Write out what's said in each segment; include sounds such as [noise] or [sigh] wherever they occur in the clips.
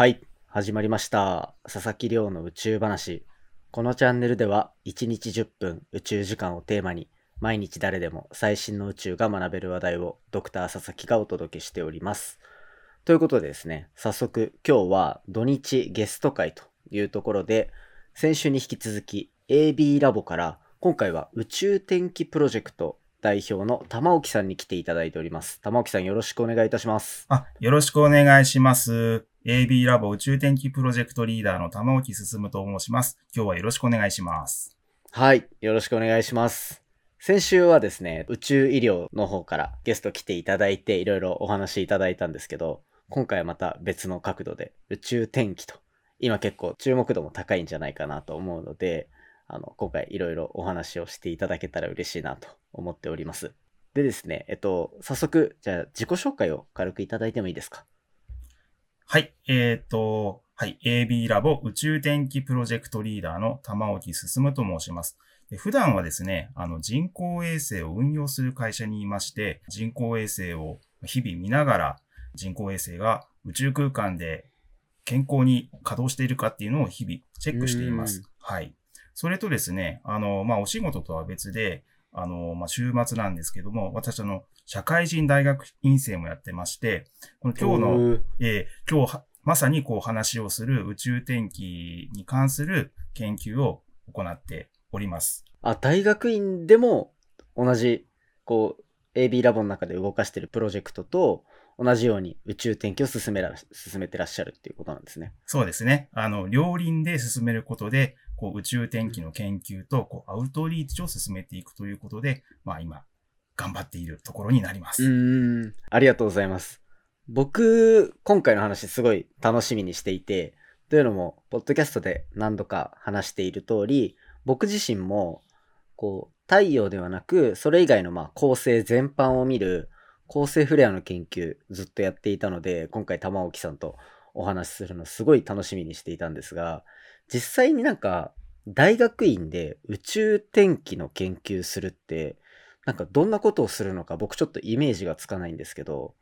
はい、始まりました。佐々木亮の宇宙話。このチャンネルでは1日10分宇宙時間をテーマに毎日誰でも最新の宇宙が学べる話題をドクター佐々木がお届けしております。ということでですね、早速今日は土日ゲスト会というところで先週に引き続き AB ラボから今回は宇宙天気プロジェクト代表の玉置さんに来ていただいております。玉置さんよろしくお願いいたします。あ、よろしくお願いします。AB ラボ宇宙天気プロジェクトリーダーの玉置進と申します。今日はよろしくお願いします。はい、よろしくお願いします。先週はですね、宇宙医療の方からゲスト来ていただいて、いろいろお話いただいたんですけど、今回はまた別の角度で宇宙天気と、今結構注目度も高いんじゃないかなと思うので、あの、今回いろいろお話をしていただけたら嬉しいなと思っております。でですね、えっと、早速、じゃあ自己紹介を軽くいただいてもいいですか？はい、えっ、と、はい、AB ラボ宇宙天気プロジェクトリーダーの玉置進と申します。で普段はですね、あの人工衛星を運用する会社にいまして、人工衛星を日々見ながら、人工衛星が宇宙空間で健康に稼働しているかっていうのを日々チェックしていますうん。はい。それとですね、あの、まあ、お仕事とは別で、あの、まあ、週末なんですけども、私あの、社会人大学院生もやってまして、この今日の、えー今日はまさにこう話をする宇宙天気に関する研究を行っております。あ、大学院でも同じ、こう、AB ラボの中で動かしてるプロジェクトと同じように宇宙天気を進めら、進めてらっしゃるっていうことなんですね。そうですね。あの、両輪で進めることで、こう宇宙天気の研究とこうアウトリーチを進めていくということで、まあ今、頑張っているところになりまうす。ーん。ありがとうございます。僕、今回の話すごい楽しみにしていて、というのも、ポッドキャストで何度か話している通り、僕自身も、こう、太陽ではなく、それ以外のまあ恒星全般を見る恒星フレアの研究ずっとやっていたので、今回玉置さんとお話しするのすごい楽しみにしていたんですが、実際になんか大学院で宇宙天気の研究するって、なんかどんなことをするのか僕ちょっとイメージがつかないんですけど、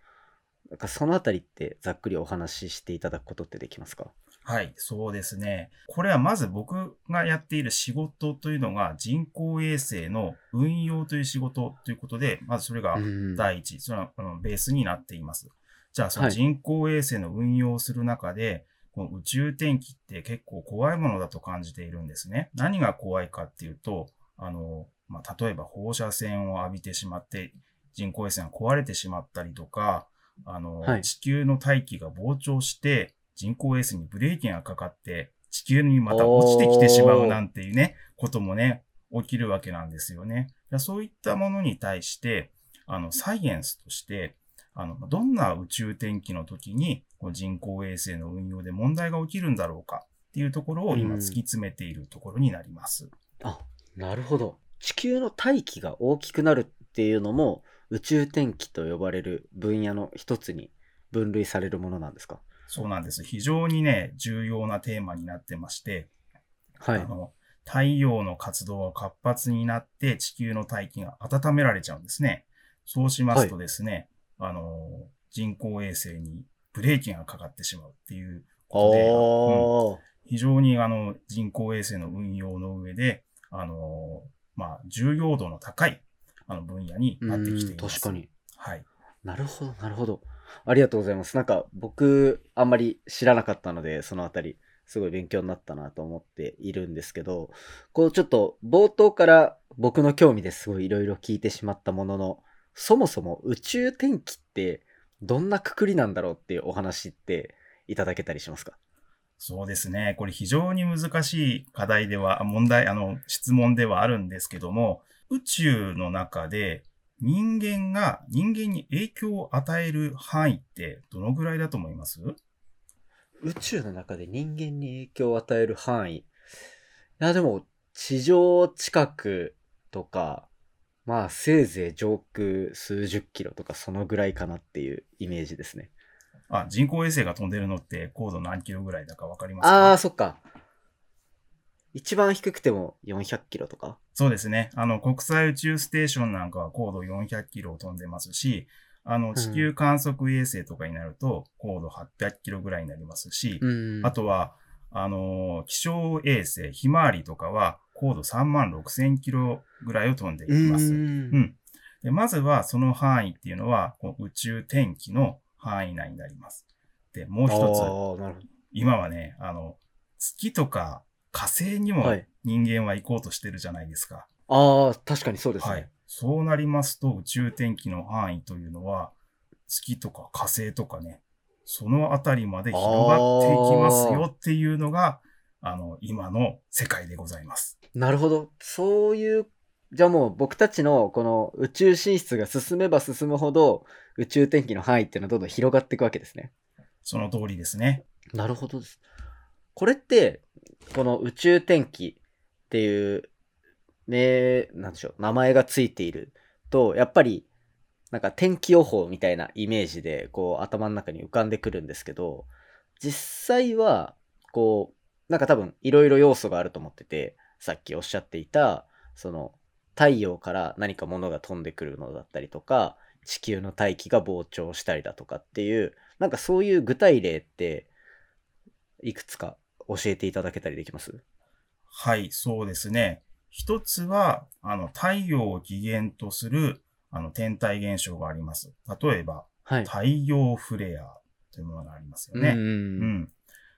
なんかそのあたりってざっくりお話ししていただくことってできますか？はい、そうですね。これはまず僕がやっている仕事というのが人工衛星の運用という仕事ということで、まずそれがうん第一、それはあのベースになっています。じゃあ、そはいの人工衛星の運用をする中で、この宇宙天気って結構怖いものだと感じているんですね。何が怖いかっていうと、あの、まあ、例えば放射線を浴びてしまって、人工衛星が壊れてしまったりとか、あの、はい地球の大気が膨張して、人工衛星にブレーキがかかって、地球にまた落ちてきてしまうなんていうね、こともね、起きるわけなんですよね。そういったものに対して、あの、サイエンスとして、あの、どんな宇宙天気の時に、こう人工衛星の運用で問題が起きるんだろうかっていうところを今うん突き詰めているところになります。あ、なるほど。地球の大気が大きくなるっていうのも宇宙天気と呼ばれる分野の一つに分類されるものなんですか？そうなんです。非常にね、重要なテーマになってまして、はいあ。の太陽の活動が活発になって地球の大気が温められちゃうんですね。そうしますとですね、あの、人工衛星にブレーキがかかってしまうっていうことで、うん。非常にあの人工衛星の運用の上で、あの、まあ、重要度の高いあの分野になってきていうんます。確かに。はい。なるほど、なるほど。ありがとうございます。なんか僕、あんまり知らなかったので、そのあたり、すごい勉強になったなと思っているんですけど、こうちょっと冒頭から僕の興味ですごいいろいろ聞いてしまったものの、そもそも宇宙天気ってどんなくくりなんだろうっていうお話っていただけたりしますか？そうですね。これ非常に難しい課題では、問題、あの、質問ではあるんですけども、宇宙の中で人間が人間に影響を与える範囲ってどのぐらいだと思います？宇宙の中で人間に影響を与える範囲。いや、でも、地上近くとか、まあ、せいぜい上空数十キロとか、そのぐらいかなっていうイメージですね。あ、人工衛星が飛んでるのって高度何キロぐらいだかわかりますか？ああ、そっか。一番低くても400キロとかそうですね。あの、国際宇宙ステーションなんかは高度400キロを飛んでますし、あの、地球観測衛星とかになると、高度800キロぐらいになりますし、うん。あとは、あの、気象衛星、ひまわりとかは、高度3万6千キロぐらいを飛んでいきます。ううんん。でまずは、その範囲っていうのは、こう宇宙天気の範囲内になります。で、もう一つ、今はね、あの、月とか火星にもはい人間は行こうとしてるじゃないですか。ど。ああ、確かにそうですね。はい。そうなりますと、宇宙天気の範囲というのは、月とか火星とかね、そのあたりまで広がっていきますよっていうのが、あの、今の世界でございます。なるほど。そういう、じゃあもう僕たちのこの宇宙進出が進めば進むほど宇宙天気の範囲っていうのはどんどん広がっていくわけですね。その通りですね。なるほどです。これって、この宇宙天気っていう、ね、なんでしょう、名前がついていると、やっぱり、なんか天気予報みたいなイメージで、こう頭の中に浮かんでくるんですけど、実際は、こう、なんか多分いろいろ要素があると思ってて、さっきおっしゃっていた、その、太陽から何か物が飛んでくるのだったりとか、地球の大気が膨張したりだとかっていう、なんかそういう具体例って、いくつか教えていただけたりできます？はい、そうですね。一つは、あの、太陽を起源とする、あの、天体現象があります。例えば、はい。太陽フレアというものがありますよね。うんうん。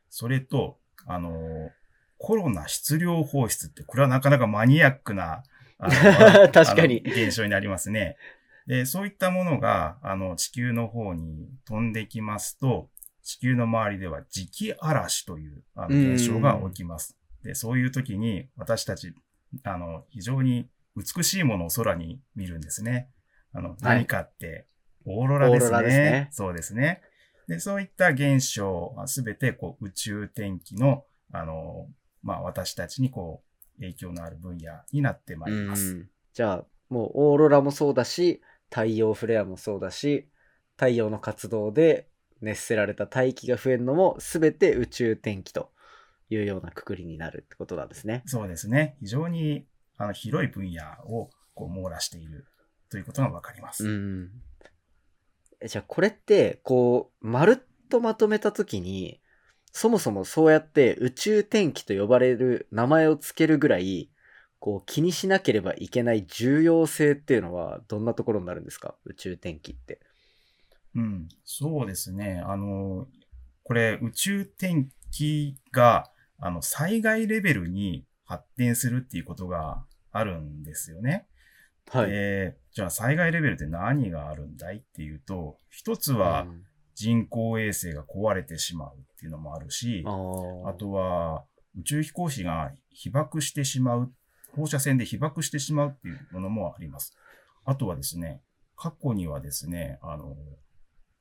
それと、あの、コロナ質量放出って、これはなかなかマニアックな、あの [laughs] 確かに現象になりますね。で、そういったものが、あの、地球の方に飛んできますと、地球の周りでは磁気嵐というあの現象が起きます。で、そういう時に私たち、あの、非常に美しいものを空に見るんですね。あの、何かって、オーロラですね。すねそうですね。で、そういった現象はすべてこう宇宙天気の、あの、まあ、私たちにこう、影響のある分野になってまいります。うんじゃあ、もうオーロラもそうだし、太陽フレアもそうだし、太陽の活動で熱せられた大気が増えるのも全て宇宙天気というようなくくりになるってことなんですね。そうですね。非常にあの広い分野をこう網羅しているということがわかります。うん。えじゃあこれって、こう、まるっとまとめたときに、そもそもそうやって宇宙天気と呼ばれる名前をつけるぐらい、こう気にしなければいけない重要性っていうのはどんなところになるんですか？宇宙天気って。うん、そうですね。あの、これ宇宙天気があの災害レベルに発展するっていうことがあるんですよね。はい。でじゃあ災害レベルって何があるんだいっていうと、一つはうん人工衛星が壊れてしまうっていうのもあるし、あーあとは宇宙飛行士が被爆してしまう、放射線で被爆してしまうっていうものもあります。あとはですね、過去にはですね、あの、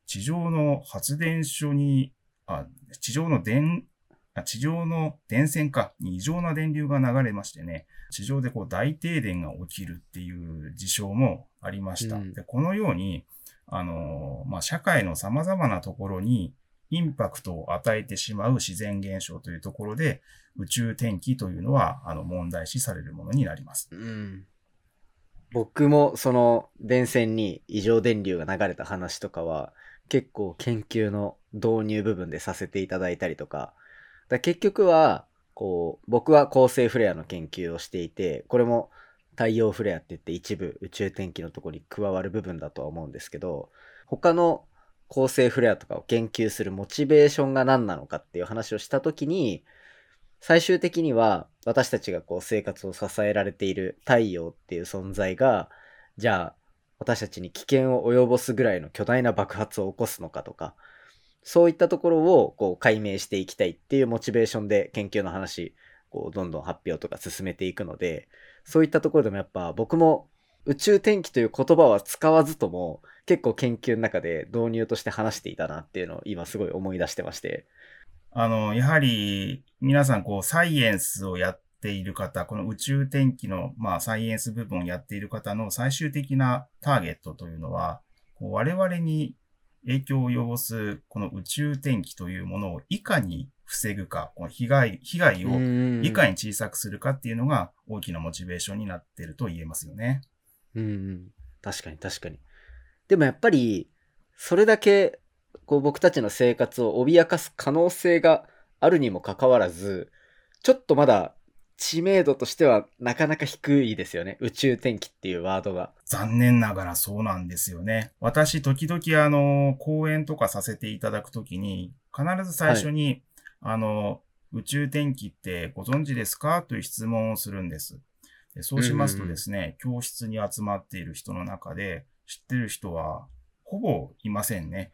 地上の発電所に、あ、地上の電、あ地上の電線かに異常な電流が流れましてね、地上でこう大停電が起きるっていう事象もありました。うんでこのように、あの、まあ、社会の様々なところにインパクトを与えてしまう自然現象というところで、宇宙天気というのは、あの、問題視されるものになります。うん。僕もその電線に異常電流が流れた話とかは結構研究の導入部分でさせていただいたりとか、だ結局はこう僕は恒星フレアの研究をしていて、これも太陽フレアって言って一部宇宙天気のとこに加わる部分だとは思うんですけど、他の恒星フレアとかを研究するモチベーションが何なのかっていう話をしたときに、最終的には私たちがこう生活を支えられている太陽っていう存在が、じゃあ私たちに危険を及ぼすぐらいの巨大な爆発を起こすのかとか、そういったところをこう解明していきたいっていうモチベーションで研究の話、こうどんどん発表とか進めていくので、そういったところでもやっぱ僕も宇宙天気という言葉は使わずとも結構研究の中で導入として話していたなっていうのを今すごい思い出してまして。あの、やはり、皆さん、こう、サイエンスをやっている方、この宇宙天気の、まあ、サイエンス部分をやっている方の最終的なターゲットというのは、こう我々に影響を及ぼす、この宇宙天気というものをいかに防ぐか、この被害、被害をいかに小さくするかっていうのが大きなモチベーションになっていると言えますよね。うんうん。確かに確かに。でもやっぱり、それだけこう僕たちの生活を脅かす可能性があるにもかかわらず、ちょっとまだ知名度としてはなかなか低いですよね。宇宙天気っていうワードが。残念ながらそうなんですよね。私、時々あの、講演とかさせていただくときに、必ず最初に、あの、宇宙天気ってご存知ですか？という質問をするんです。でそうしますとですね、教室に集まっている人の中で、知ってる人は、ほぼいませんね。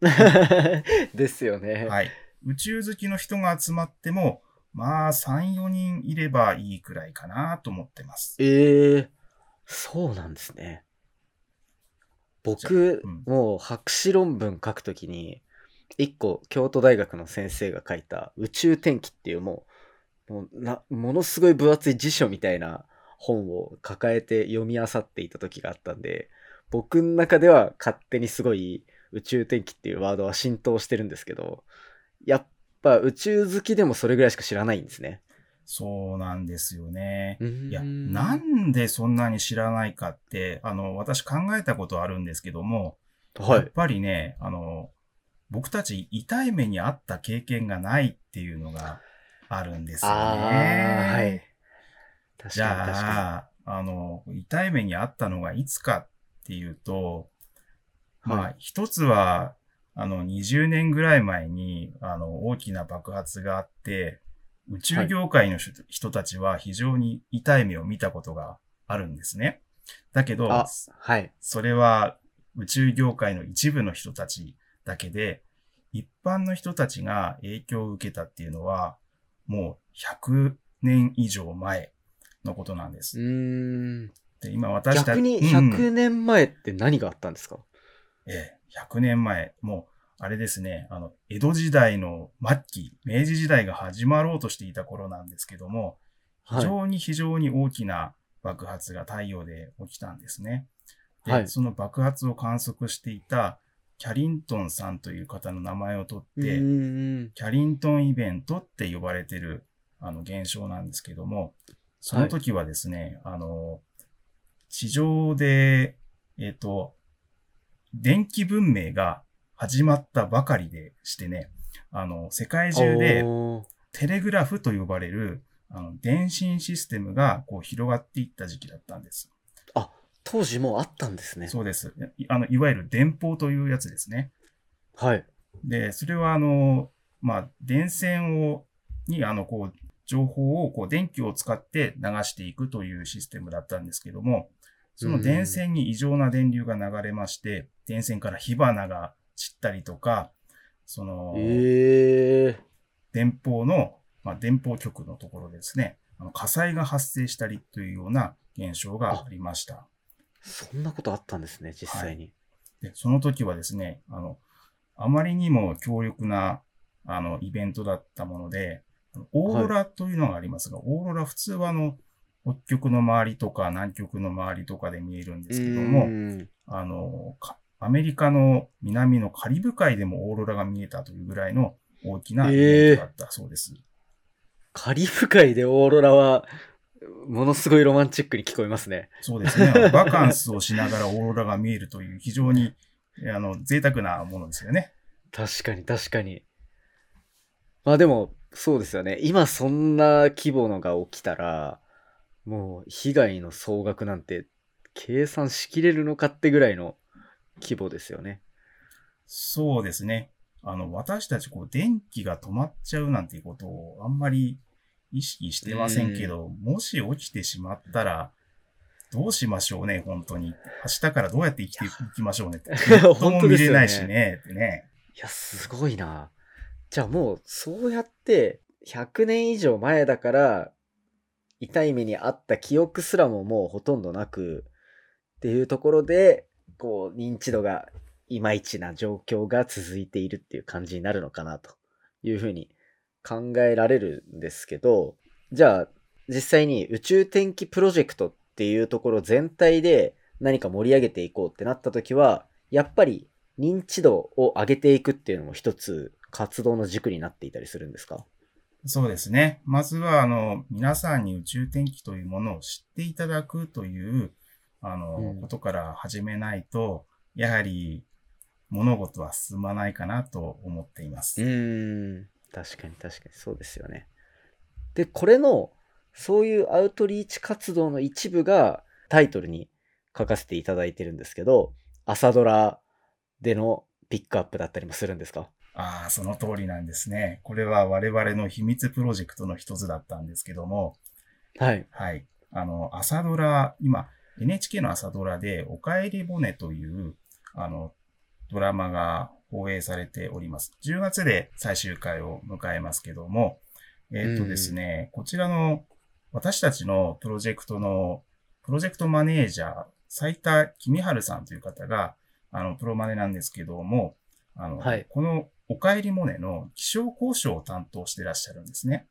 [laughs] ですよね。はい。宇宙好きの人が集まっても、まあ、3、4人いればいいくらいかなと思ってます。ええそうなんですね。僕、うんもう博士論文書くときに、一個京都大学の先生が書いた宇宙天気っていうもう、もうなものすごい分厚い辞書みたいな本を抱えて読み漁っていた時があったんで、僕の中では勝手にすごい宇宙天気っていうワードは浸透してるんですけど、やっぱ宇宙好きでもそれぐらいしか知らないんですね。そうなんですよね。いいや、なんでそんなに知らないかって、あの、私考えたことあるんですけども、はい。やっぱりね、あの、僕たち痛い目にあった経験がないっていうのがあるんですよね。はい。確じゃあ、あの、痛い目にあったのがいつかっていうと、に。まあ、一つは、あの、20年ぐらい前に、あの、大きな爆発があって、宇宙業界の人,、人たちは非常に痛い目を見たことがあるんですね。だけどあ、はい。それは宇宙業界の一部の人たちだけで、一般の人たちが影響を受けたっていうのは、もう100年以上前のことなんでうす。で今私た逆にうん100年前って何があったんですか、ええ、100年前、もう、あれですね、あの、江戸時代の末期、明治時代が始まろうとしていた頃なんですけども、非はい。常に非常に大きな爆発が太陽で起きたんですね。で、はいその爆発を観測していたキャリントンさんという方の名前を取うって。キャリントンイベントって呼ばれてる、あの、現象なんですけども、その時はですね、あの、地上で、えっ、と、電気文明が始まったばかりでしてね、あの、世界中でテレグラフと呼ばれる、あの、電信システムがこう広がっていった時期だったんです。当時もうあったんですね。そうです。いあの、いわゆる電報というやつですね。はい。で、それはあの、まあ、電線を、に、あの、こう、情報を、こう、電気を使って流していくというシステムだったんですけども、その電線に異常な電流が流れまして、電線から火花が散ったりとか、その、ええ電報の、まあ、電報局のところでですね、あの火災が発生したりというような現象がありました。そんなことあったんですね、実際に。で、その時はですね、あの、あまりにも強力な、あの、イベントだったもので、オーロラというのがありますが、オーロラ普通はあの、北極の周りとか南極の周りとかで見えるんですけども、あの、かアメリカの南のカリブ海でもオーロラが見えたというぐらいの大きなイベントだったそうです。カリブ海でオーロラは、ものすごいロマンチックに聞こえますね。そうですね。[laughs] バカンスをしながらオーロラが見えるという非常に、あの、贅沢なものですよね。確かに確かに。まあでも、そうですよね。今そんな規模のが起きたら、もう被害の総額なんて計算しきれるのかってぐらいの規模ですよね。そうですね。あの、私たち、こう、電気が止まっちゃうなんていうことをあんまり意識してませんけど、もし起きてしまったら、どうしましょうね、本当に。明日からどうやって生きていきましょうねって。本 [laughs] 本当見れないしね、ってね。いや、すごいな。じゃあもう、そうやって、100年以上前だから、痛い目にあった記憶すらももうほとんどなく、っていうところで、こう、認知度がいまいちな状況が続いているっていう感じになるのかな、というふうに考えられるんですけど、じゃあ、実際に宇宙天気プロジェクトっていうところ全体で何か盛り上げていこうってなった時は、やっぱり認知度を上げていくっていうのも一つ活動の軸になっていたりするんですか？そうですね。まずは、あの、皆さんに宇宙天気というものを知っていただくという、あの、うんことから始めないと、やはり、物事は進まないかなと思っています。うーん。確かに確かにそうですよね。で、これの、そういうアウトリーチ活動の一部がタイトルに書かせていただいてるんですけど、朝ドラでのピックアップだったりもするんですか？ああ、その通りなんですね。これは我々の秘密プロジェクトの一つだったんですけども、はい。はい。あの、朝ドラ、今、NHK の朝ドラで、おかえりボネという、あの、ドラマが放映されております。10月で最終回を迎えますけども、えーっとですね、こちらの、私たちのプロジェクトの、プロジェクトマネージャー、斉田君春さんという方が、あの、プロマネなんですけども、あの、はいこのおかえりモネの気象交渉を担当してらっしゃるんですね。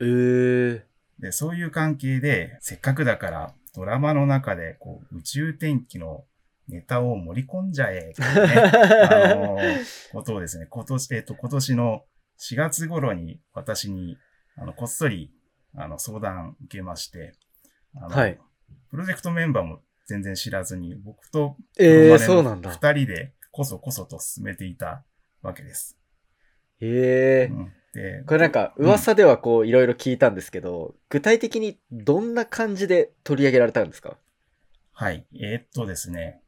えー。で、そういう関係で、せっかくだから、ドラマの中で、こう、宇宙天気のネタを盛り込んじゃえ、ね、[laughs] あの、ことをですね、今年、えっと、今年の4月頃に私に、あの、こっそり、あの、相談受けまして、はいプロジェクトメンバーも全然知らずに、僕と、えー、そうなんだ。二人で、こそこそと進めていたわけです。えー。うん、で、これなんか噂ではこういろいろ聞いたんですけど、具体的にどんな感じで取り上げられたんですか？はい。えーっとですね。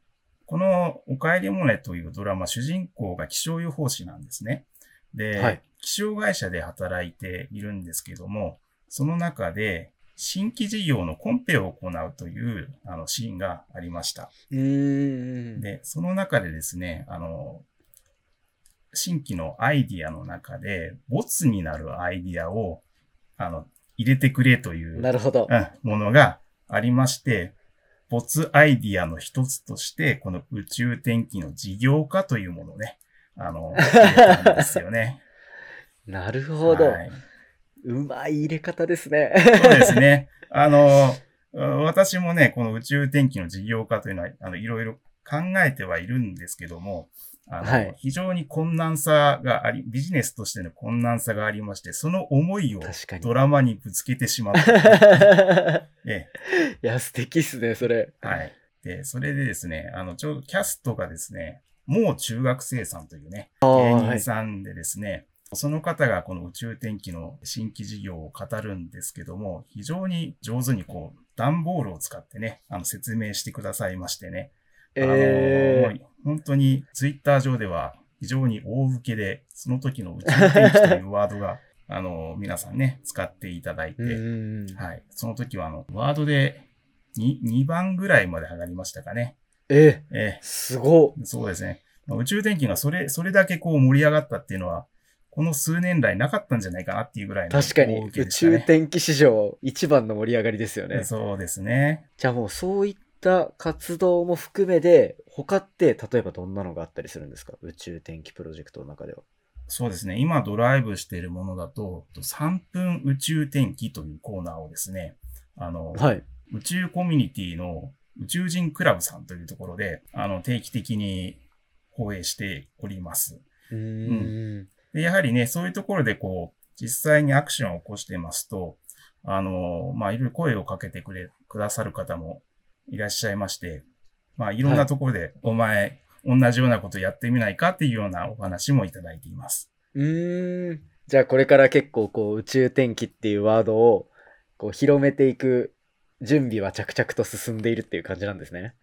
このおかえりモネというドラマ、主人公が気象予報士なんですね。で、はい気象会社で働いているんですけども、その中で新規事業のコンペを行うというあのシーンがありました。で、その中でですね、あの、新規のアイディアの中で、ボツになるアイディアを、あの、入れてくれというなるほど。うん、ものがありまして、没アイディアの一つとして、この宇宙天気の事業化というものをね、あの、入れたんですよね。[laughs] なるほど。はい。うまい入れ方ですね。そうですね。[laughs] あの、私もね、この宇宙天気の事業化というのは、あの、いろいろ考えてはいるんですけども、あの、はい非常に困難さがあり、ビジネスとしての困難さがありまして、その思いをドラマにぶつけてしまった。[laughs] ええいや、素敵っすね、それ。はい。で、それでですね、あの、ちょうどキャストがですね、もう中学生さんというね、芸はい人さんでですね、その方がこの宇宙天気の新規事業を語るんですけども、非常に上手にこう、段ボールを使ってね、あの、説明してくださいましてね。あのえもう本当にツイッター上では非常に大受けで、その時の宇宙天気というワードが、[laughs] あの、皆さんね、使っていただいて。はい。その時は、あの、ワードで 2, 2番ぐらいまで上がりましたかね。え、えすごえ、そうですね。まあ宇宙天気がそれ、それだけこう盛り上がったっていうのは、この数年来なかったんじゃないかなっていうぐらいの確かに宇宙天気史上一番の盛り上がりですよね。そうですね。じゃあもうそういった活動も含めで、他って例えばどんなのがあったりするんですか？宇宙天気プロジェクトの中では。そうですね。今ドライブしているものだと、3分宇宙天気というコーナーをですね、あの、はい。宇宙コミュニティの宇宙人クラブさんというところで、あの、定期的に放映しております。うーん。で、やはりね、そういうところでこう、実際にアクションを起こしてますと、あの、まあ、いろいろ声をかけてくれ、くださる方もいらっしゃいまして、まあ、いろんなところで、お前、同じようなことやってみないかっていうようなお話もいただいています。うーん。じゃあこれから結構こう宇宙天気っていうワードをこう広めていく準備は着々と進んでいるっていう感じなんですね。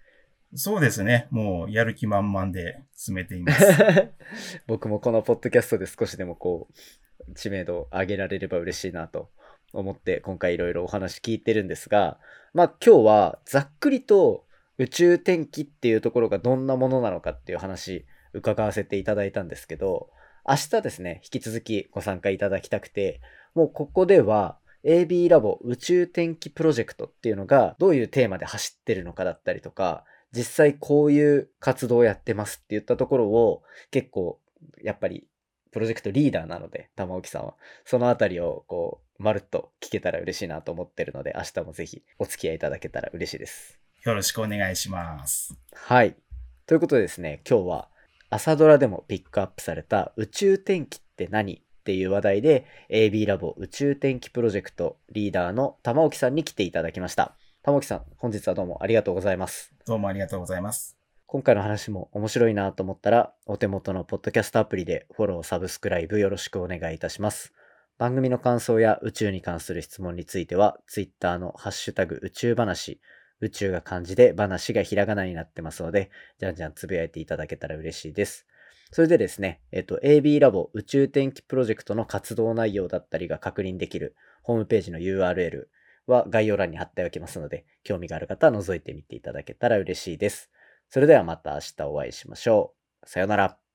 そうですね。もう、やる気満々で進めています。[laughs] 僕もこのポッドキャストで少しでもこう知名度を上げられれば嬉しいなと思って今回いろいろお話聞いてるんですがまあ今日はざっくりと宇宙天気っていうところがどんなものなのかっていう話伺わせていただいたんですけど明日ですね引き続きご参加いただきたくてもうここでは AB ラボ宇宙天気プロジェクトっていうのがどういうテーマで走ってるのかだったりとか実際こういう活動をやってますって言ったところを結構やっぱりプロジェクトリーダーなので玉置さんは。そのあたりをこうまるっと聞けたら嬉しいなと思ってるので明日もぜひお付き合いいただけたら嬉しいです。よろしくお願いします。はい。ということでですね今日は朝ドラでもピックアップされた宇宙天気って何っていう話題で AB ラボ宇宙天気プロジェクトリーダーの玉置さんに来ていただきました。玉置さん本日はどうもありがとうございます。どうもありがとうございます。今回の話も面白いなと思ったら、お手元のポッドキャストアプリでフォロー、サブスクライブよろしくお願いいたします。番組の感想や宇宙に関する質問については、Twitter のハッシュタグ宇宙話、宇宙が漢字で話がひらがなになってますので、じゃんじゃんつぶやいていただけたら嬉しいです。それでですね、えっと、AB ラボ宇宙天気プロジェクトの活動内容だったりが確認できるホームページの URL は概要欄に貼っておきますので、興味がある方は覗いてみていただけたら嬉しいです。それではまた明日お会いしましょう。さようなら。